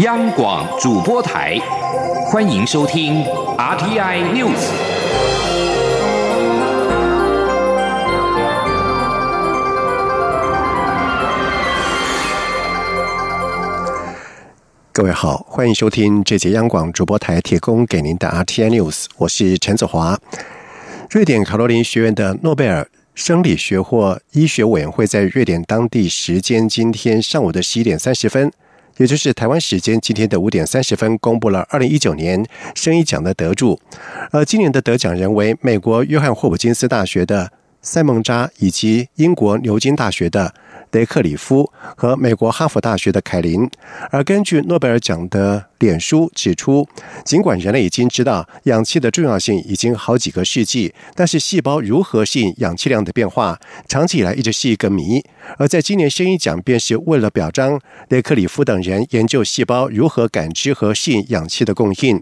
央广主播台，欢迎收听 RTI News。各位好，欢迎收听这节央广主播台提供给您的 RTI News，我是陈子华。瑞典卡罗琳学院的诺贝尔生理学或医学委员会在瑞典当地时间今天上午的十一点三十分，也就是台湾时间今天的五点三十分，公布了二零一九年生意奖的得主。而今年的得奖人为美国约翰霍普金斯大学的塞孟扎，以及英国牛津大学的。雷克里夫和美国哈佛大学的凯林，而根据诺贝尔奖的脸书指出，尽管人类已经知道氧气的重要性已经好几个世纪，但是细胞如何适应氧气量的变化，长期以来一直是一个谜。而在今年生医奖，便是为了表彰雷克里夫等人研究细胞如何感知和适应氧气的供应。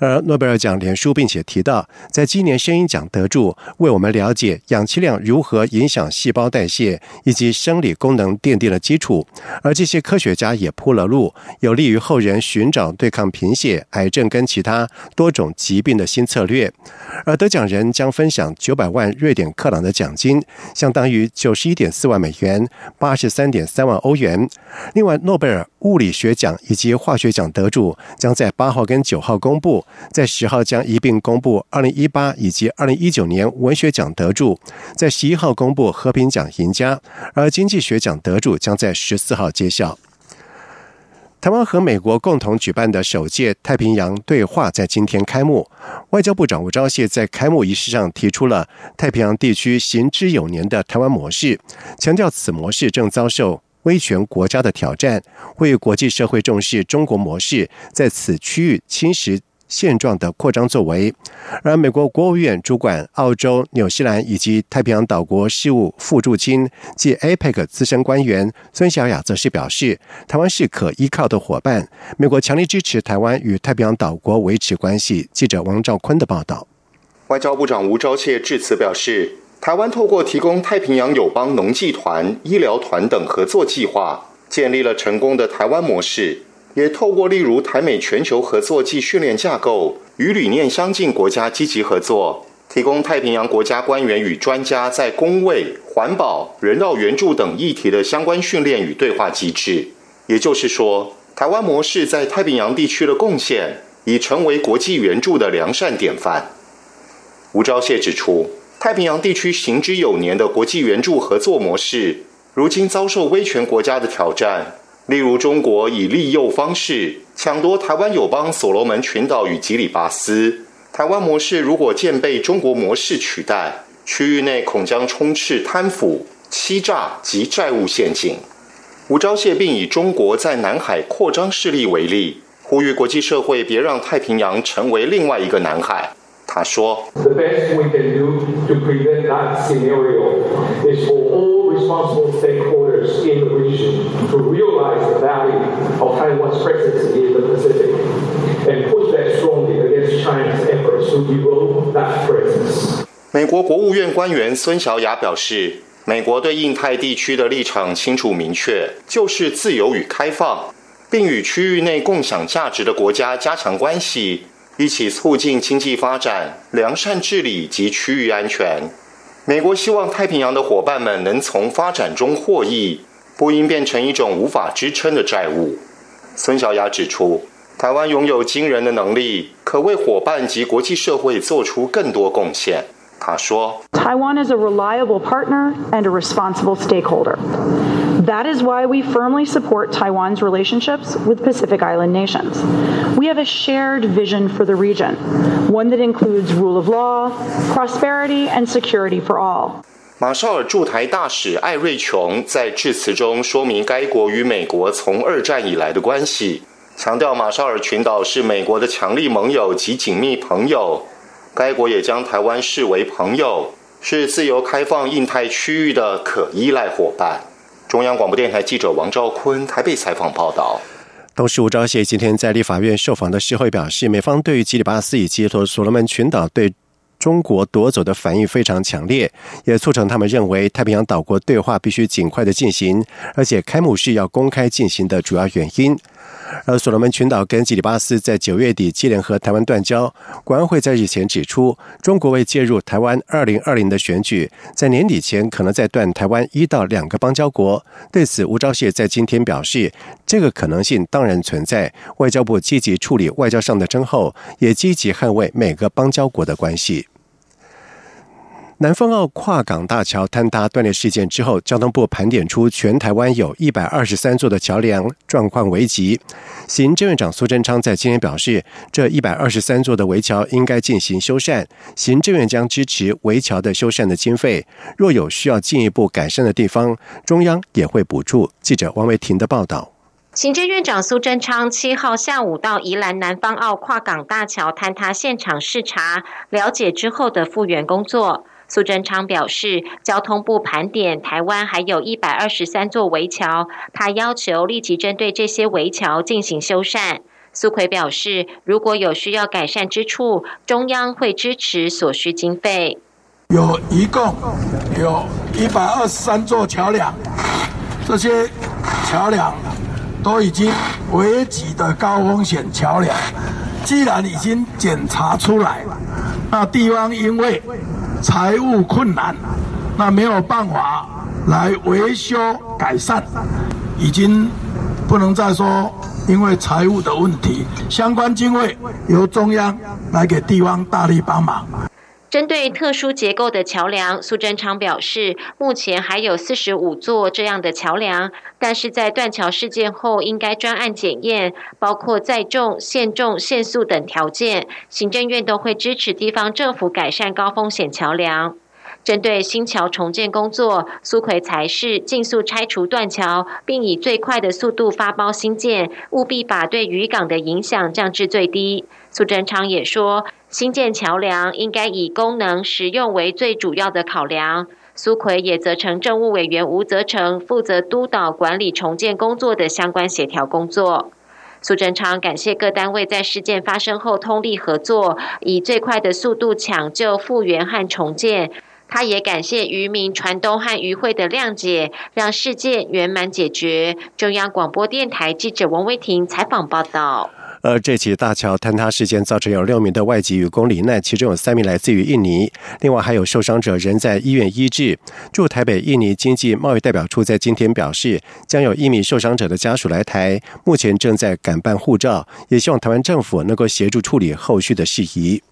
而诺贝尔奖脸书并且提到，在今年生音奖得主为我们了解氧气量如何影响细胞代谢以及生理。功能奠定了基础，而这些科学家也铺了路，有利于后人寻找对抗贫血、癌症跟其他多种疾病的新策略。而得奖人将分享九百万瑞典克朗的奖金，相当于九十一点四万美元、八十三点三万欧元。另外，诺贝尔物理学奖以及化学奖得主将在八号跟九号公布，在十号将一并公布二零一八以及二零一九年文学奖得主，在十一号公布和平奖赢家，而经济学奖得主将在十四号揭晓。台湾和美国共同举办的首届太平洋对话在今天开幕。外交部长吴钊燮在开幕仪式上提出了太平洋地区行之有年的台湾模式，强调此模式正遭受威权国家的挑战，为国际社会重视中国模式在此区域侵蚀。现状的扩张作为，而美国国务院主管澳洲、纽西兰以及太平洋岛国事务副驻青及 APEC 资深官员孙小雅则是表示，台湾是可依靠的伙伴，美国强力支持台湾与太平洋岛国维持关系。记者王兆坤的报道。外交部长吴钊燮致辞表示，台湾透过提供太平洋友邦农技团、医疗团等合作计划，建立了成功的台湾模式。也透过例如台美全球合作暨训练架构，与理念相近国家积极合作，提供太平洋国家官员与专家在工卫、环保、人道援助等议题的相关训练与对话机制。也就是说，台湾模式在太平洋地区的贡献，已成为国际援助的良善典范。吴钊燮指出，太平洋地区行之有年的国际援助合作模式，如今遭受威权国家的挑战。例如，中国以利诱方式抢夺台湾友邦所罗门群岛与吉里巴斯。台湾模式如果渐被中国模式取代，区域内恐将充斥贪腐、欺诈及债务陷阱。吴钊燮并以中国在南海扩张势力为例，呼吁国际社会别让太平洋成为另外一个南海。他说。responsible stakeholders in the region to realize the value of Taiwan's presence in the Pacific and push back strongly against China's efforts to erode that presence. 美国国务院官员孙小雅表示，美国对印太地区的立场清楚明确，就是自由与开放，并与区域内共享价值的国家加强关系，一起促进经济发展、良善治理及区域安全。美国希望太平洋的伙伴们能从发展中获益，不应变成一种无法支撑的债务。孙小雅指出，台湾拥有惊人的能力，可为伙伴及国际社会做出更多贡献。他说：“Taiwan is a reliable partner and a responsible stakeholder.” That is why we firmly support Taiwan's relationships with Pacific Island nations. We have a shared vision for the region, one that includes rule of law, prosperity, and security for all. 马绍尔驻台大使艾瑞琼在致辞中说明该国与美国从二战以来的关系，强调马绍尔群岛是美国的强力盟友及紧密朋友，该国也将台湾视为朋友，是自由开放印太区域的可依赖伙伴。 中央广播电台记者王兆坤台北采访报道。同时，吴钊燮今天在立法院受访的时候表示，美方对于吉里巴斯以及所罗门群岛对中国夺走的反应非常强烈，也促成他们认为太平洋岛国对话必须尽快的进行，而且开幕式要公开进行的主要原因。而所罗门群岛跟吉里巴斯在九月底接连和台湾断交，国安会在日前指出，中国为介入台湾二零二零的选举，在年底前可能再断台湾一到两个邦交国。对此，吴钊燮在今天表示，这个可能性当然存在，外交部积极处理外交上的争后，也积极捍卫每个邦交国的关系。南方澳跨港大桥坍塌断裂事件之后，交通部盘点出全台湾有一百二十三座的桥梁状况危急。行政院长苏贞昌在今天表示，这一百二十三座的围桥应该进行修缮，行政院将支持围桥的修缮的经费。若有需要进一步改善的地方，中央也会补助。记者王维婷的报道。行政院长苏贞昌七号下午到宜兰南方澳跨港大桥坍塌现场视察，了解之后的复原工作。苏贞昌表示，交通部盘点台湾还有一百二十三座围桥，他要求立即针对这些围桥进行修缮。苏奎表示，如果有需要改善之处，中央会支持所需经费。有一共有一百二十三座桥梁，这些桥梁都已经危急的高风险桥梁，既然已经检查出来，那地方因为。财务困难，那没有办法来维修改善，已经不能再说因为财务的问题，相关经费由中央来给地方大力帮忙。针对特殊结构的桥梁，苏贞昌表示，目前还有四十五座这样的桥梁，但是在断桥事件后，应该专案检验，包括载重、限重、限速等条件，行政院都会支持地方政府改善高风险桥梁。针对新桥重建工作，苏奎才是尽速拆除断桥，并以最快的速度发包新建，务必把对渔港的影响降至最低。苏贞昌也说。新建桥梁应该以功能实用为最主要的考量。苏奎也责成政务委员吴泽成负责督导管理重建工作的相关协调工作。苏贞昌感谢各单位在事件发生后通力合作，以最快的速度抢救复原和重建。他也感谢渔民船东和渔会的谅解，让事件圆满解决。中央广播电台记者王威婷采访报道。而这起大桥坍塌事件造成有六名的外籍员工罹难，其中有三名来自于印尼，另外还有受伤者仍在医院医治。驻台北印尼经济贸易代表处在今天表示，将有一名受伤者的家属来台，目前正在赶办护照，也希望台湾政府能够协助处理后续的事宜。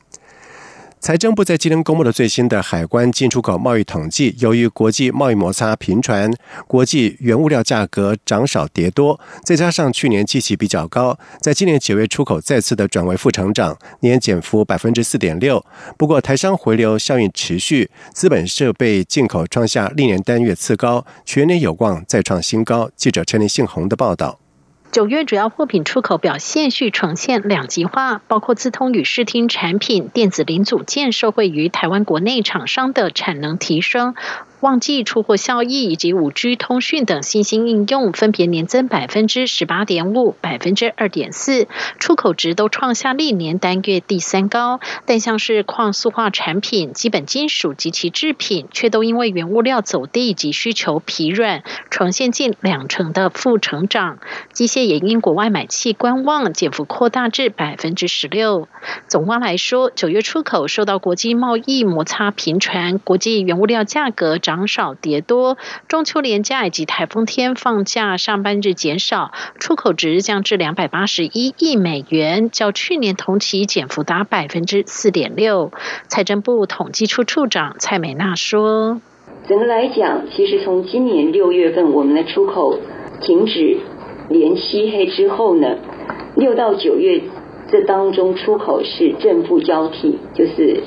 财政部在今天公布了最新的海关进出口贸易统计，由于国际贸易摩擦频传，国际原物料价格涨少跌多，再加上去年基期比较高，在今年九月出口再次的转为负成长，年减幅百分之四点六。不过台商回流效应持续，资本设备进口创下历年单月次高，全年有望再创新高。记者陈立信宏的报道。九月主要货品出口表现续呈现两极化，包括自通与视听产品、电子零组件受惠于台湾国内厂商的产能提升。旺季出货效益以及五 G 通讯等新兴应用分别年增百分之十八点五、百分之二点四，出口值都创下历年单月第三高。但像是矿塑化产品、基本金属及其制品，却都因为原物料走低以及需求疲软，呈现近两成的负成长。机械也因国外买气观望，减幅扩大至百分之十六。总观来说，九月出口受到国际贸易摩擦频传，国际原物料价格涨。涨少跌多，中秋连假以及台风天放假上班日减少，出口值降至两百八十一亿美元，较去年同期减幅达百分之四点六。财政部统计处处长蔡美娜说：“整个来讲，其实从今年六月份我们的出口停止连漆黑之后呢，六到九月这当中出口是正负交替，就是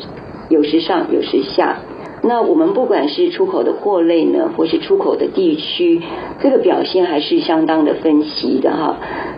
有时上有时下。”那我们不管是出口的货类呢，或是出口的地区，这个表现还是相当的分析的哈。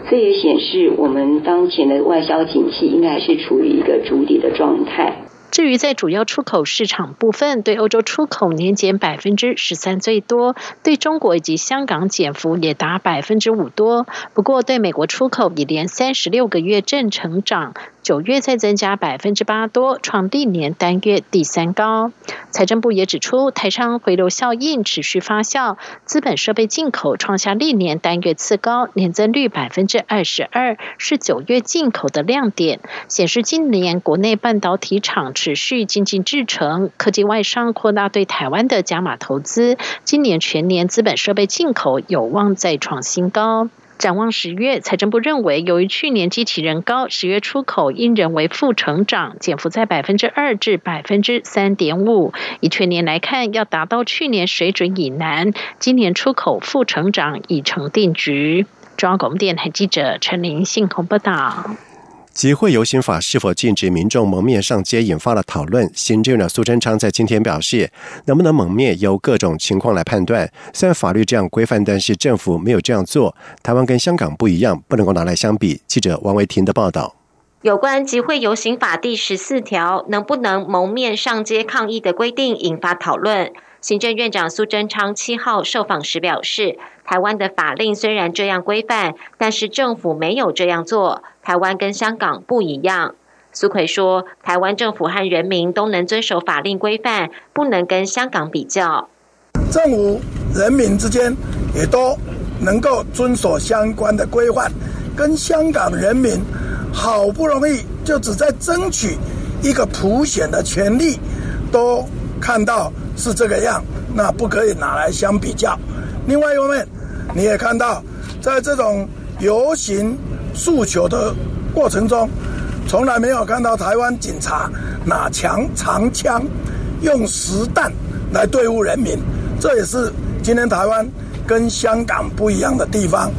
这也显示我们当前的外销景气应该还是处于一个筑底的状态。至于在主要出口市场部分，对欧洲出口年减百分之十三最多，对中国以及香港减幅也达百分之五多。不过对美国出口已连三十六个月正成长，九月再增加百分之八多，创历年单月第三高。财政部也指出，台商回流效应持续发酵，资本设备进口创下历年单月次高，年增率百分之二十二，是九月进口的亮点，显示今年国内半导体厂持续精进制程，科技外商扩大对台湾的加码投资，今年全年资本设备进口有望再创新高。展望十月，财政部认为，由于去年机器人高，十月出口因人为负成长，减幅在百分之二至百分之三点五。以全年来看，要达到去年水准以南，今年出口负成长已成定局。中央广播电台记者陈玲信鸿报道。集会游行法是否禁止民众蒙面上街，引发了讨论。行政院苏贞昌在今天表示，能不能蒙面由各种情况来判断。虽然法律这样规范，但是政府没有这样做。台湾跟香港不一样，不能够拿来相比。记者王维婷的报道。有关集会游行法第十四条能不能蒙面上街抗议的规定，引发讨论。行政院长苏贞昌七号受访时表示，台湾的法令虽然这样规范，但是政府没有这样做。台湾跟香港不一样。苏奎说，台湾政府和人民都能遵守法令规范，不能跟香港比较。政府、人民之间也都能够遵守相关的规范，跟香港人民好不容易就只在争取一个普选的权利，都看到。是这个样，那不可以拿来相比较。另外一方面，你也看到，在这种游行诉求的过程中，从来没有看到台湾警察拿枪长枪，用实弹来对付人民。这也是今天台湾跟香港不一样的地方。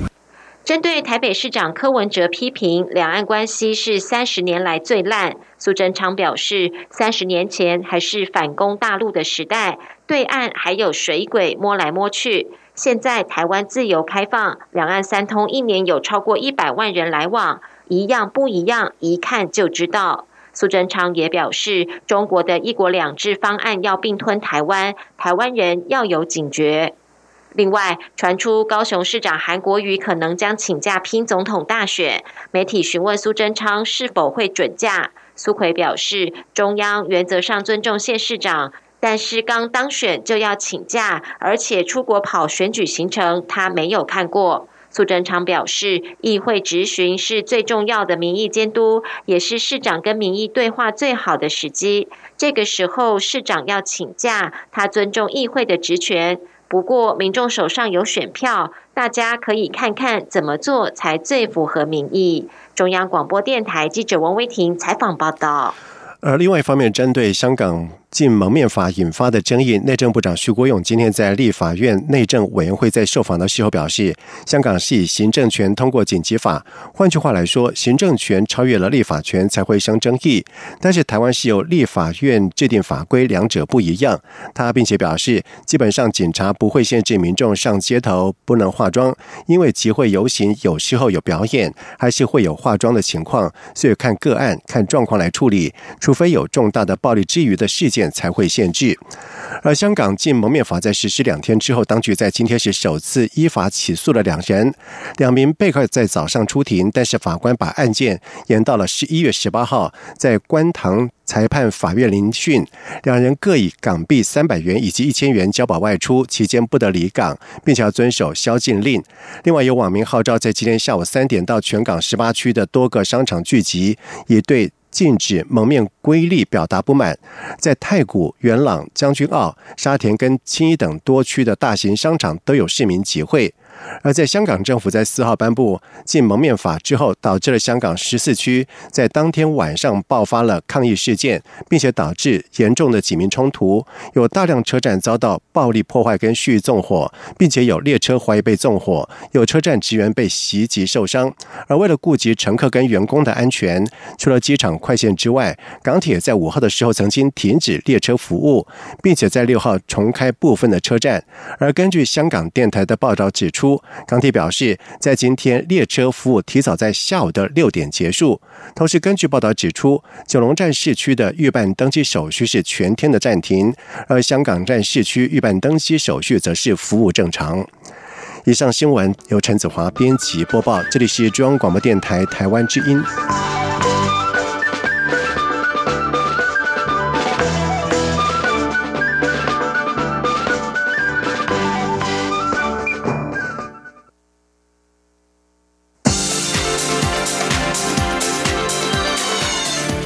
针对台北市长柯文哲批评两岸关系是三十年来最烂，苏贞昌表示，三十年前还是反攻大陆的时代，对岸还有水鬼摸来摸去，现在台湾自由开放，两岸三通一年有超过一百万人来往，一样不一样，一看就知道。苏贞昌也表示，中国的一国两制方案要并吞台湾，台湾人要有警觉。另外，传出高雄市长韩国瑜可能将请假拼总统大选。媒体询问苏贞昌是否会准假，苏奎表示，中央原则上尊重县市长，但是刚当选就要请假，而且出国跑选举行程，他没有看过。苏贞昌表示，议会质询是最重要的民意监督，也是市长跟民意对话最好的时机。这个时候，市长要请假，他尊重议会的职权。不过，民众手上有选票，大家可以看看怎么做才最符合民意。中央广播电台记者王威婷采访报道。而另外一方面，针对香港。禁蒙面法引发的争议，内政部长徐国勇今天在立法院内政委员会在受访的时候表示，香港是以行政权通过紧急法，换句话来说，行政权超越了立法权才会生争议。但是台湾是由立法院制定法规，两者不一样。他并且表示，基本上警察不会限制民众上街头不能化妆，因为集会游行有时候有表演，还是会有化妆的情况，所以看个案、看状况来处理，除非有重大的暴力之余的事件。才会限制。而香港禁蒙面法在实施两天之后，当局在今天是首次依法起诉了两人。两名被告在早上出庭，但是法官把案件延到了十一月十八号，在观塘裁判法院聆讯。两人各以港币三百元以及一千元交保外出，期间不得离港，并且要遵守宵禁令。另外，有网民号召在今天下午三点到全港十八区的多个商场聚集，以对。禁止蒙面规例表达不满，在太古、元朗、将军澳、沙田跟青衣等多区的大型商场都有市民集会。而在香港政府在四号颁布禁蒙面法之后，导致了香港十四区在当天晚上爆发了抗议事件，并且导致严重的警民冲突，有大量车站遭到暴力破坏跟蓄意纵火，并且有列车怀疑被纵火，有车站职员被袭击受伤。而为了顾及乘客跟员工的安全，除了机场快线之外，港铁在五号的时候曾经停止列车服务，并且在六号重开部分的车站。而根据香港电台的报道指出港铁表示，在今天列车服务提早在下午的六点结束。同时，根据报道指出，九龙站市区的预办登机手续是全天的暂停，而香港站市区预办登机手续则是服务正常。以上新闻由陈子华编辑播报，这里是中央广播电台台湾之音。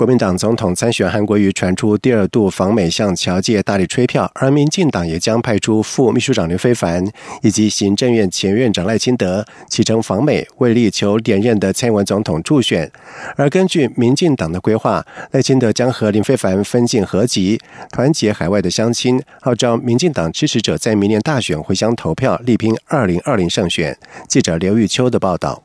国民党总统参选韩国瑜传出第二度访美向侨界大力吹票，而民进党也将派出副秘书长林非凡以及行政院前院长赖清德启程访美，为力求连任的蔡英文总统助选。而根据民进党的规划，赖清德将和林非凡分进合集，团结海外的乡亲，号召民进党支持者在明年大选回乡投票，力拼二零二零胜选。记者刘玉秋的报道。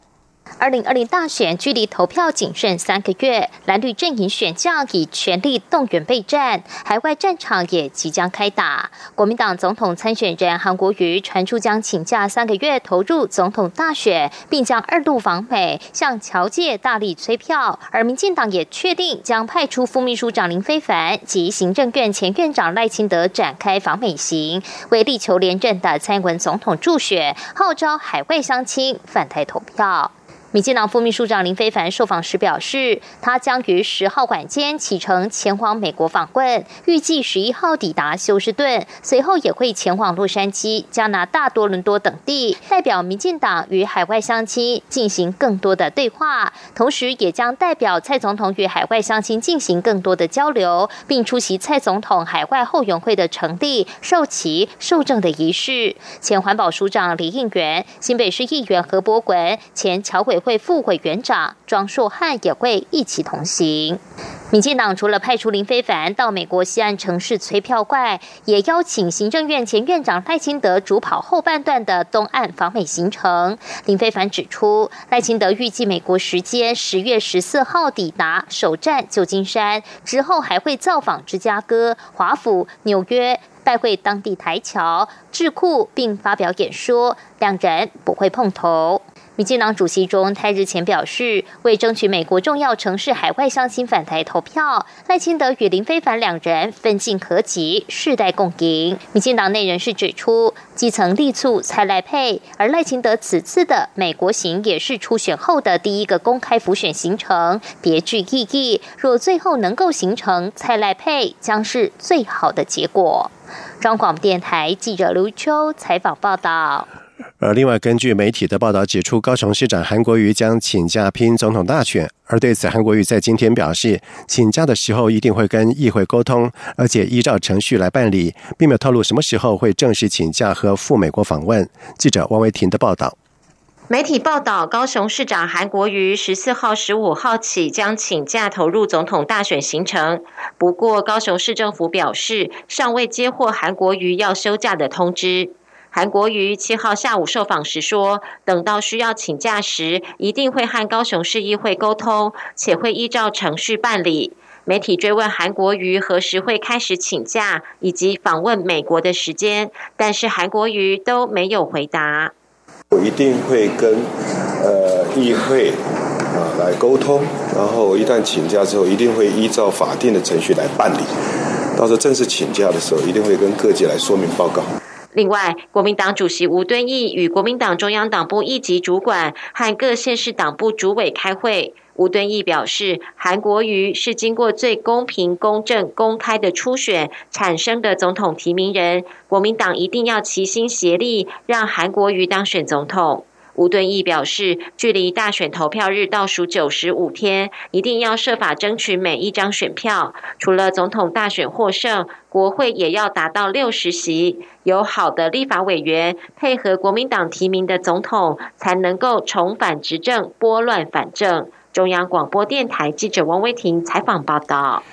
二零二零大选距离投票仅剩三个月，蓝绿阵营选将已全力动员备战，海外战场也即将开打。国民党总统参选人韩国瑜传出将请假三个月投入总统大选，并将二度访美向侨界大力催票。而民进党也确定将派出副秘书长林非凡及行政院前院长赖清德展开访美行，为力求连任的蔡英文总统助选，号召海外乡亲返台投票。民进党副秘书长林非凡受访时表示，他将于十号晚间启程前往美国访问，预计十一号抵达休斯顿，随后也会前往洛杉矶、加拿大多伦多等地，代表民进党与海外乡亲进行更多的对话，同时也将代表蔡总统与海外乡亲进行更多的交流，并出席蔡总统海外后援会的成立、授旗、受证的仪式。前环保署长李应元、新北市议员何伯文、前侨委。会副委员长庄硕汉也会一起同行。民进党除了派出林非凡到美国西岸城市催票外，也邀请行政院前院长赖清德主跑后半段的东岸访美行程。林非凡指出，赖清德预计美国时间十月十四号抵达，首站旧金山，之后还会造访芝加哥、华府、纽约，拜会当地台侨智库，并发表演说。两人不会碰头。民进党主席中泰日前表示，为争取美国重要城市海外乡亲返台投票，赖清德与林非凡两人分进合集，世代共赢。民进党内人士指出，基层力促蔡赖配，而赖清德此次的美国行也是初选后的第一个公开浮选行程，别具意义。若最后能够形成蔡赖配，将是最好的结果。中广电台记者刘秋采访报道。而另外，根据媒体的报道指出，高雄市长韩国瑜将请假拼总统大选。而对此，韩国瑜在今天表示，请假的时候一定会跟议会沟通，而且依照程序来办理，并没有透露什么时候会正式请假和赴美国访问。记者王维婷的报道。媒体报道，高雄市长韩国瑜十四号、十五号起将请假投入总统大选行程。不过，高雄市政府表示，尚未接获韩国瑜要休假的通知。韩国瑜七号下午受访时说，等到需要请假时，一定会和高雄市议会沟通，且会依照程序办理。媒体追问韩国瑜何时会开始请假，以及访问美国的时间，但是韩国瑜都没有回答。我一定会跟呃议会啊来沟通，然后一旦请假之后，一定会依照法定的程序来办理。到时候正式请假的时候，一定会跟各界来说明报告。另外，国民党主席吴敦义与国民党中央党部一级主管和各县市党部主委开会。吴敦义表示，韩国瑜是经过最公平、公正、公开的初选产生的总统提名人，国民党一定要齐心协力，让韩国瑜当选总统。吴敦义表示，距离大选投票日倒数九十五天，一定要设法争取每一张选票。除了总统大选获胜，国会也要达到六十席，有好的立法委员配合国民党提名的总统，才能够重返执政，拨乱反正。中央广播电台记者王威婷采访报道。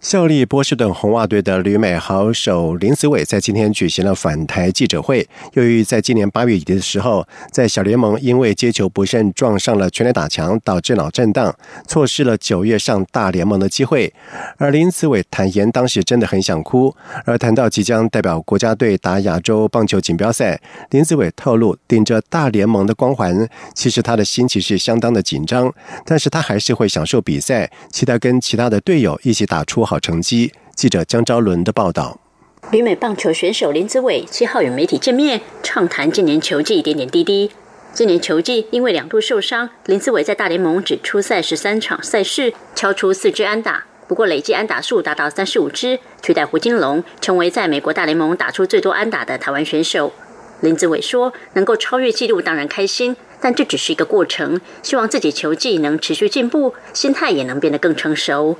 效力波士顿红袜队的旅美好手林子伟在今天举行了返台记者会。由于在今年八月底的时候，在小联盟因为接球不慎撞上了全垒打墙，导致脑震荡，错失了九月上大联盟的机会。而林子伟坦言，当时真的很想哭。而谈到即将代表国家队打亚洲棒球锦标赛，林子伟透露，顶着大联盟的光环，其实他的心情是相当的紧张，但是他还是会享受比赛，期待跟其他的队友一起打出。好成绩。记者江昭伦的报道：旅美棒球选手林子伟七号与媒体见面，畅谈今年球季点点滴滴。今年球季因为两度受伤，林子伟在大联盟只出赛十三场赛事，敲出四支安打。不过累计安打数达到三十五支，取代胡金龙，成为在美国大联盟打出最多安打的台湾选手。林子伟说：“能够超越纪录当然开心，但这只是一个过程，希望自己球技能持续进步，心态也能变得更成熟。”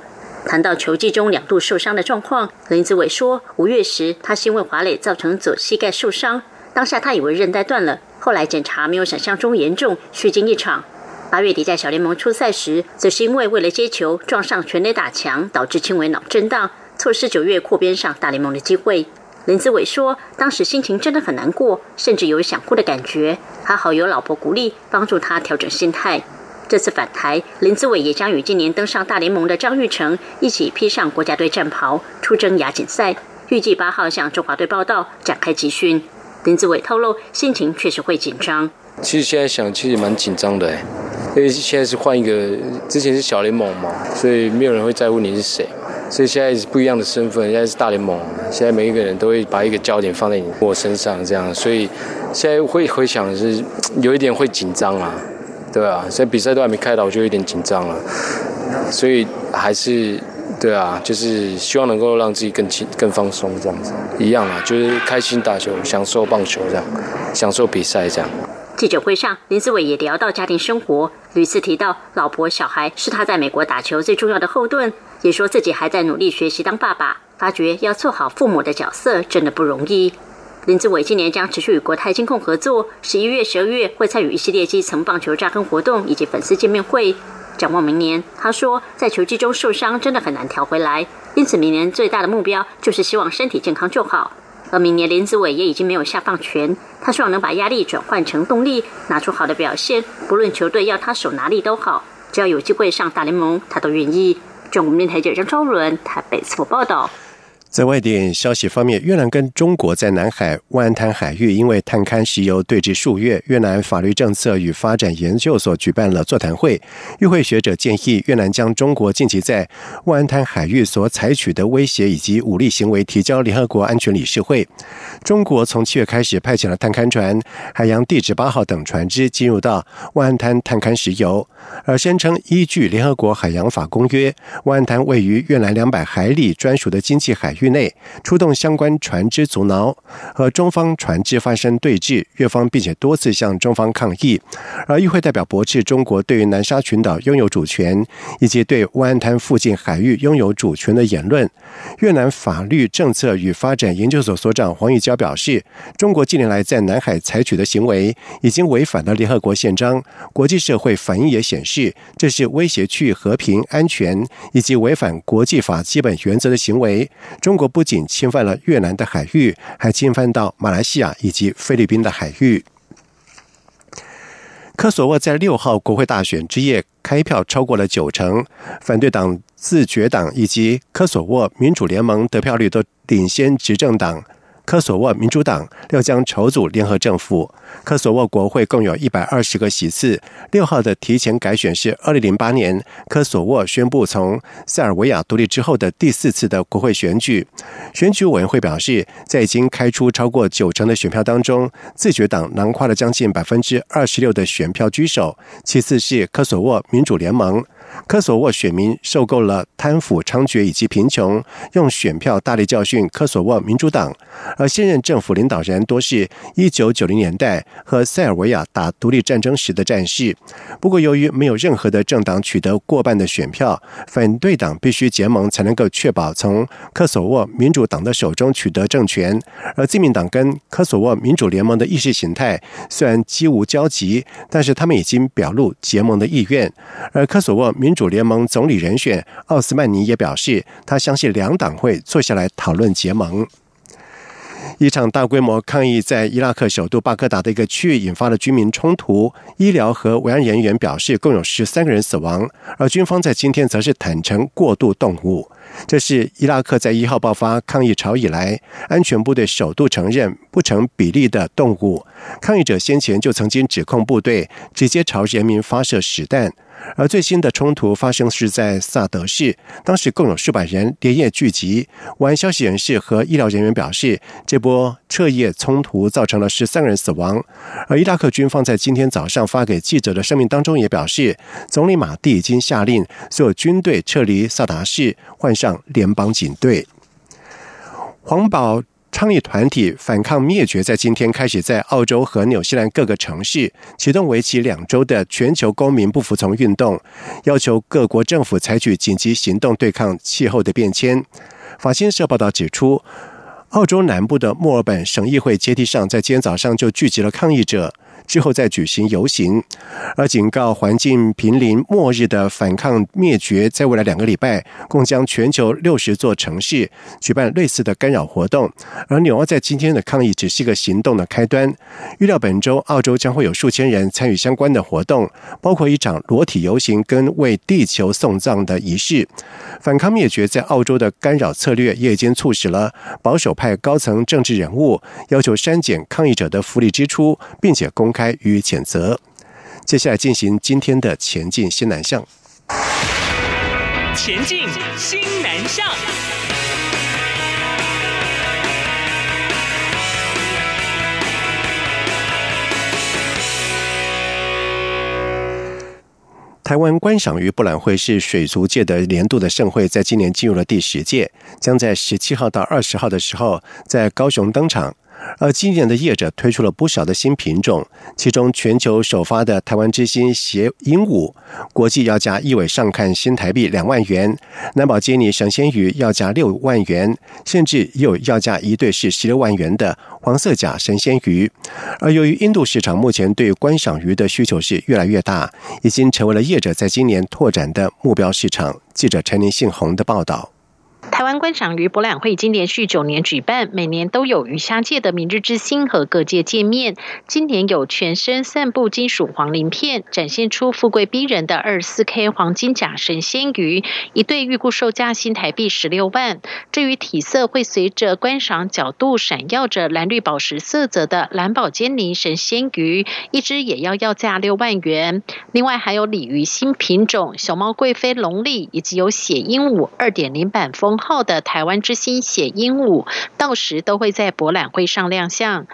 谈到球技中两度受伤的状况，林子伟说：“五月时他是因为滑垒造成左膝盖受伤，当下他以为韧带断了，后来检查没有想象中严重，虚惊一场。八月底在小联盟出赛时，则是因为为了接球撞上全垒打墙，导致轻微脑震荡，错失九月扩编上大联盟的机会。”林子伟说：“当时心情真的很难过，甚至有想哭的感觉，还好有老婆鼓励，帮助他调整心态。”这次返台，林子伟也将与今年登上大联盟的张玉成一起披上国家队战袍，出征亚锦赛。预计八号向中华队报道，展开集训。林子伟透露，心情确实会紧张。其实现在想，其实蛮紧张的，因为现在是换一个，之前是小联盟嘛，所以没有人会在乎你是谁。所以现在是不一样的身份，现在是大联盟，现在每一个人都会把一个焦点放在你我身上，这样，所以现在会回想是 有一点会紧张啊。对啊，现在比赛都还没开打，我就有点紧张了，所以还是对啊，就是希望能够让自己更轻、更放松这样子，一样啊，就是开心打球，享受棒球这样，享受比赛这样。记者会上，林思伟也聊到家庭生活，屡次提到老婆、小孩是他在美国打球最重要的后盾，也说自己还在努力学习当爸爸，发觉要做好父母的角色真的不容易。林志伟今年将持续与国泰金控合作，十一月、十二月会参与一系列基层棒球扎根活动以及粉丝见面会。展望明年，他说在球季中受伤真的很难调回来，因此明年最大的目标就是希望身体健康就好。而明年林子伟也已经没有下放权，他希望能把压力转换成动力，拿出好的表现，不论球队要他守哪里都好，只要有机会上大联盟，他都愿意。中国电台记者张超伦台北采报道。在外电消息方面，越南跟中国在南海万安滩海域因为探勘石油对峙数月，越南法律政策与发展研究所举办了座谈会。与会学者建议越南将中国近期在万安滩海域所采取的威胁以及武力行为提交联合国安全理事会。中国从七月开始派遣了探勘船“海洋地质八号”等船只进入到万安滩探勘石油，而宣称依据联合国海洋法公约，万安滩位于越南两百海里专属的经济海域。域内出动相关船只阻挠，和中方船只发生对峙，越方并且多次向中方抗议。而议会代表驳斥中国对于南沙群岛拥有主权以及对湾滩附近海域拥有主权的言论。越南法律政策与发展研究所所长黄玉娇表示，中国近年来在南海采取的行为已经违反了联合国宪章，国际社会反应也显示，这是威胁区域和平安全以及违反国际法基本原则的行为。中中国不仅侵犯了越南的海域，还侵犯到马来西亚以及菲律宾的海域。科索沃在六号国会大选之夜开票超过了九成，反对党自决党以及科索沃民主联盟得票率都领先执政党。科索沃民主党要将筹组联合政府。科索沃国会共有一百二十个席次。六号的提前改选是二零零八年科索沃宣布从塞尔维亚独立之后的第四次的国会选举。选举委员会表示，在已经开出超过九成的选票当中，自决党囊括了将近百分之二十六的选票居首，其次是科索沃民主联盟。科索沃选民受够了贪腐猖獗以及贫穷，用选票大力教训科索沃民主党。而现任政府领导人多是一九九零年代和塞尔维亚打独立战争时的战士。不过，由于没有任何的政党取得过半的选票，反对党必须结盟才能够确保从科索沃民主党的手中取得政权。而自民党跟科索沃民主联盟的意识形态虽然几无交集，但是他们已经表露结盟的意愿。而科索沃。民主联盟总理人选奥斯曼尼也表示，他相信两党会坐下来讨论结盟。一场大规模抗议在伊拉克首都巴格达的一个区域引发了居民冲突，医疗和维安人员表示共有十三个人死亡，而军方在今天则是坦承过度动武。这是伊拉克在一号爆发抗议潮以来，安全部队首度承认不成比例的动武。抗议者先前就曾经指控部队直接朝人民发射实弹。而最新的冲突发生是在萨德市，当时共有数百人连夜聚集。外消息人士和医疗人员表示，这波彻夜冲突造成了十三人死亡。而伊拉克军方在今天早上发给记者的声明当中也表示，总理马蒂已经下令所有军队撤离萨达市，换上联邦警队。黄堡。倡议团体反抗灭绝在今天开始在澳洲和纽西兰各个城市启动为期两周的全球公民不服从运动，要求各国政府采取紧急行动对抗气候的变迁。法新社报道指出，澳洲南部的墨尔本省议会阶梯上在今天早上就聚集了抗议者。之后再举行游行，而警告环境濒临末日的反抗灭绝，在未来两个礼拜，共将全球六十座城市举办类似的干扰活动。而纽澳在今天的抗议只是一个行动的开端，预料本周澳洲将会有数千人参与相关的活动，包括一场裸体游行跟为地球送葬的仪式。反抗灭绝在澳洲的干扰策略也已经促使了保守派高层政治人物要求删减抗议者的福利支出，并且公开。开予以谴责。接下来进行今天的前进新南向。前进新南向。台湾观赏鱼博览会是水族界的年度的盛会，在今年进入了第十届，将在十七号到二十号的时候在高雄登场。而今年的业者推出了不少的新品种，其中全球首发的台湾之星斜鹦鹉，国际要价一尾上看新台币两万元；南宝基尼神仙鱼要价六万元，甚至也有要价一对是十六万元的黄色甲神仙鱼。而由于印度市场目前对观赏鱼的需求是越来越大，已经成为了业者在今年拓展的目标市场。记者陈林信宏的报道。台湾观赏鱼博览会已经连续九年举办，每年都有鱼虾界的明日之星和各界见面。今年有全身散布金属黄鳞片，展现出富贵逼人的二四 K 黄金甲神仙鱼，一对预估售价新台币十六万。至于体色会随着观赏角度闪耀着蓝绿宝石色泽的蓝宝坚尼神仙鱼，一只也要要价六万元。另外还有鲤鱼新品种熊猫贵妃龙鲤，以及有血鹦鹉二点零版风。号的台湾之星血鹦鹉，到时都会在博览会上亮相。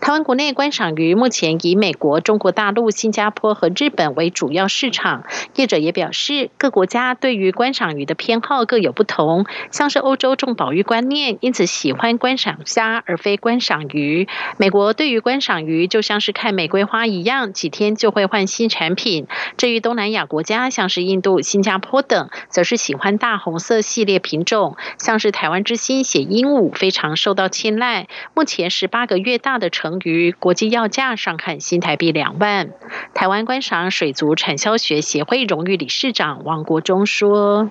台湾国内观赏鱼目前以美国、中国大陆、新加坡和日本为主要市场。业者也表示，各国家对于观赏鱼的偏好各有不同，像是欧洲重保育观念，因此喜欢观赏虾而非观赏鱼。美国对于观赏鱼就像是看玫瑰花一样，几天就会换新产品。至于东南亚国家，像是印度、新加坡等，则是喜欢大红色系列品种，像是台湾之星写鹦鹉非常受到青睐。目前十八个月大的成鱼国际要价上看新台币两万。台湾观赏水族产销学协会荣誉理事长王国忠说：“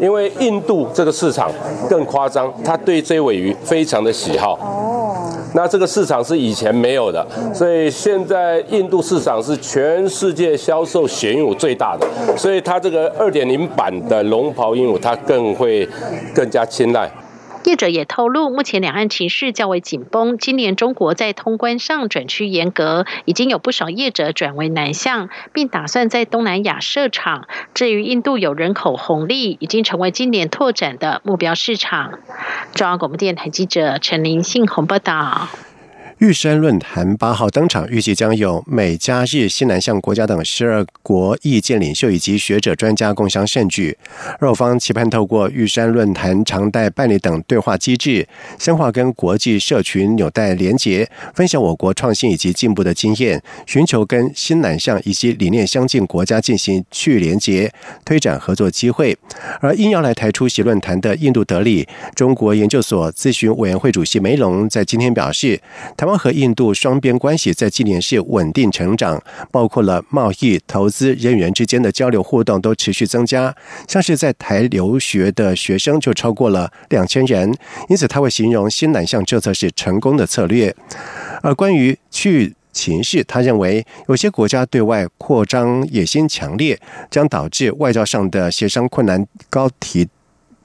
因为印度这个市场更夸张，他对这尾鱼非常的喜好。那这个市场是以前没有的，所以现在印度市场是全世界销售血鹦鹉最大的，所以它这个二点零版的龙袍鹦鹉，它更会更加青睐。”业者也透露，目前两岸情势较为紧绷，今年中国在通关上转趋严格，已经有不少业者转为南向，并打算在东南亚设厂。至于印度有人口红利，已经成为今年拓展的目标市场。中央广播电台记者陈林信宏报道。玉山论坛八号登场，预计将有美、加、日、西南向国家等十二国意见领袖以及学者专家共襄盛举。若方期盼透过玉山论坛常态办理等对话机制，深化跟国际社群纽带连结，分享我国创新以及进步的经验，寻求跟新南向以及理念相近国家进行去连结，推展合作机会。而应邀来台出席论坛的印度德里中国研究所咨询委员会主席梅龙在今天表示。台湾和印度双边关系在今年是稳定成长，包括了贸易、投资、人员之间的交流互动都持续增加。像是在台留学的学生就超过了两千人，因此他会形容新南向政策是成功的策略。而关于去情势，他认为有些国家对外扩张野心强烈，将导致外交上的协商困难高提。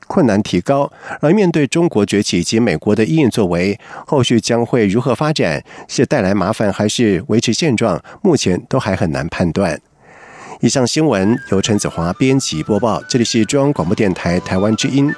困难提高。而面对中国崛起以及美国的应作为，后续将会如何发展？是带来麻烦还是维持现状？目前都还很难判断。以上新闻由陈子华编辑播报，这里是中央广播电台台湾之音。